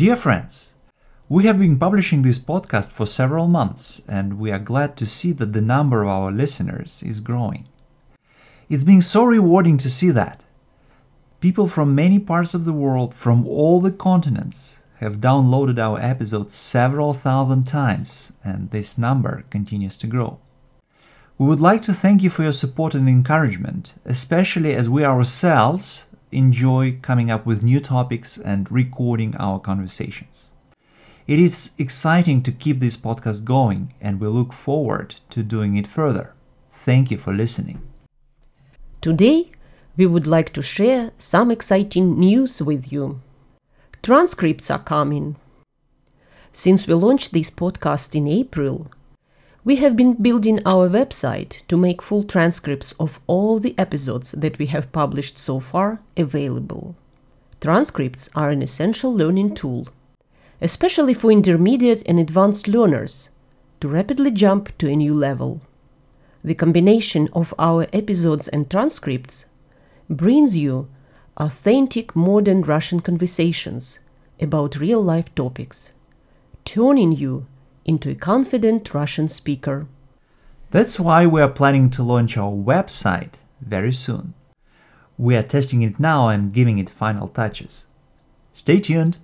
Dear friends, we have been publishing this podcast for several months, and we are glad to see that the number of our listeners is growing. It's been so rewarding to see that. People from many parts of the world, from all the continents, have downloaded our episodes several thousand times, and this number continues to grow. We would like to thank you for your support and encouragement, especially as we ourselves enjoy coming up with new topics and recording our conversations. It is exciting to keep this podcast going, and we look forward to doing it further. Thank you for listening. Today, we would like to share some exciting news with you. Transcripts are coming. Since we launched this podcast in April, we have been building our website to make full transcripts of all the episodes that we have published so far available. Transcripts are an essential learning tool, especially for intermediate and advanced learners, to rapidly jump to a new level. The combination of our episodes and transcripts brings you authentic modern Russian conversations about real life topics, turning you into a confident Russian speaker. That's why we are planning to launch our website very soon. We are testing it now and giving it final touches. Stay tuned!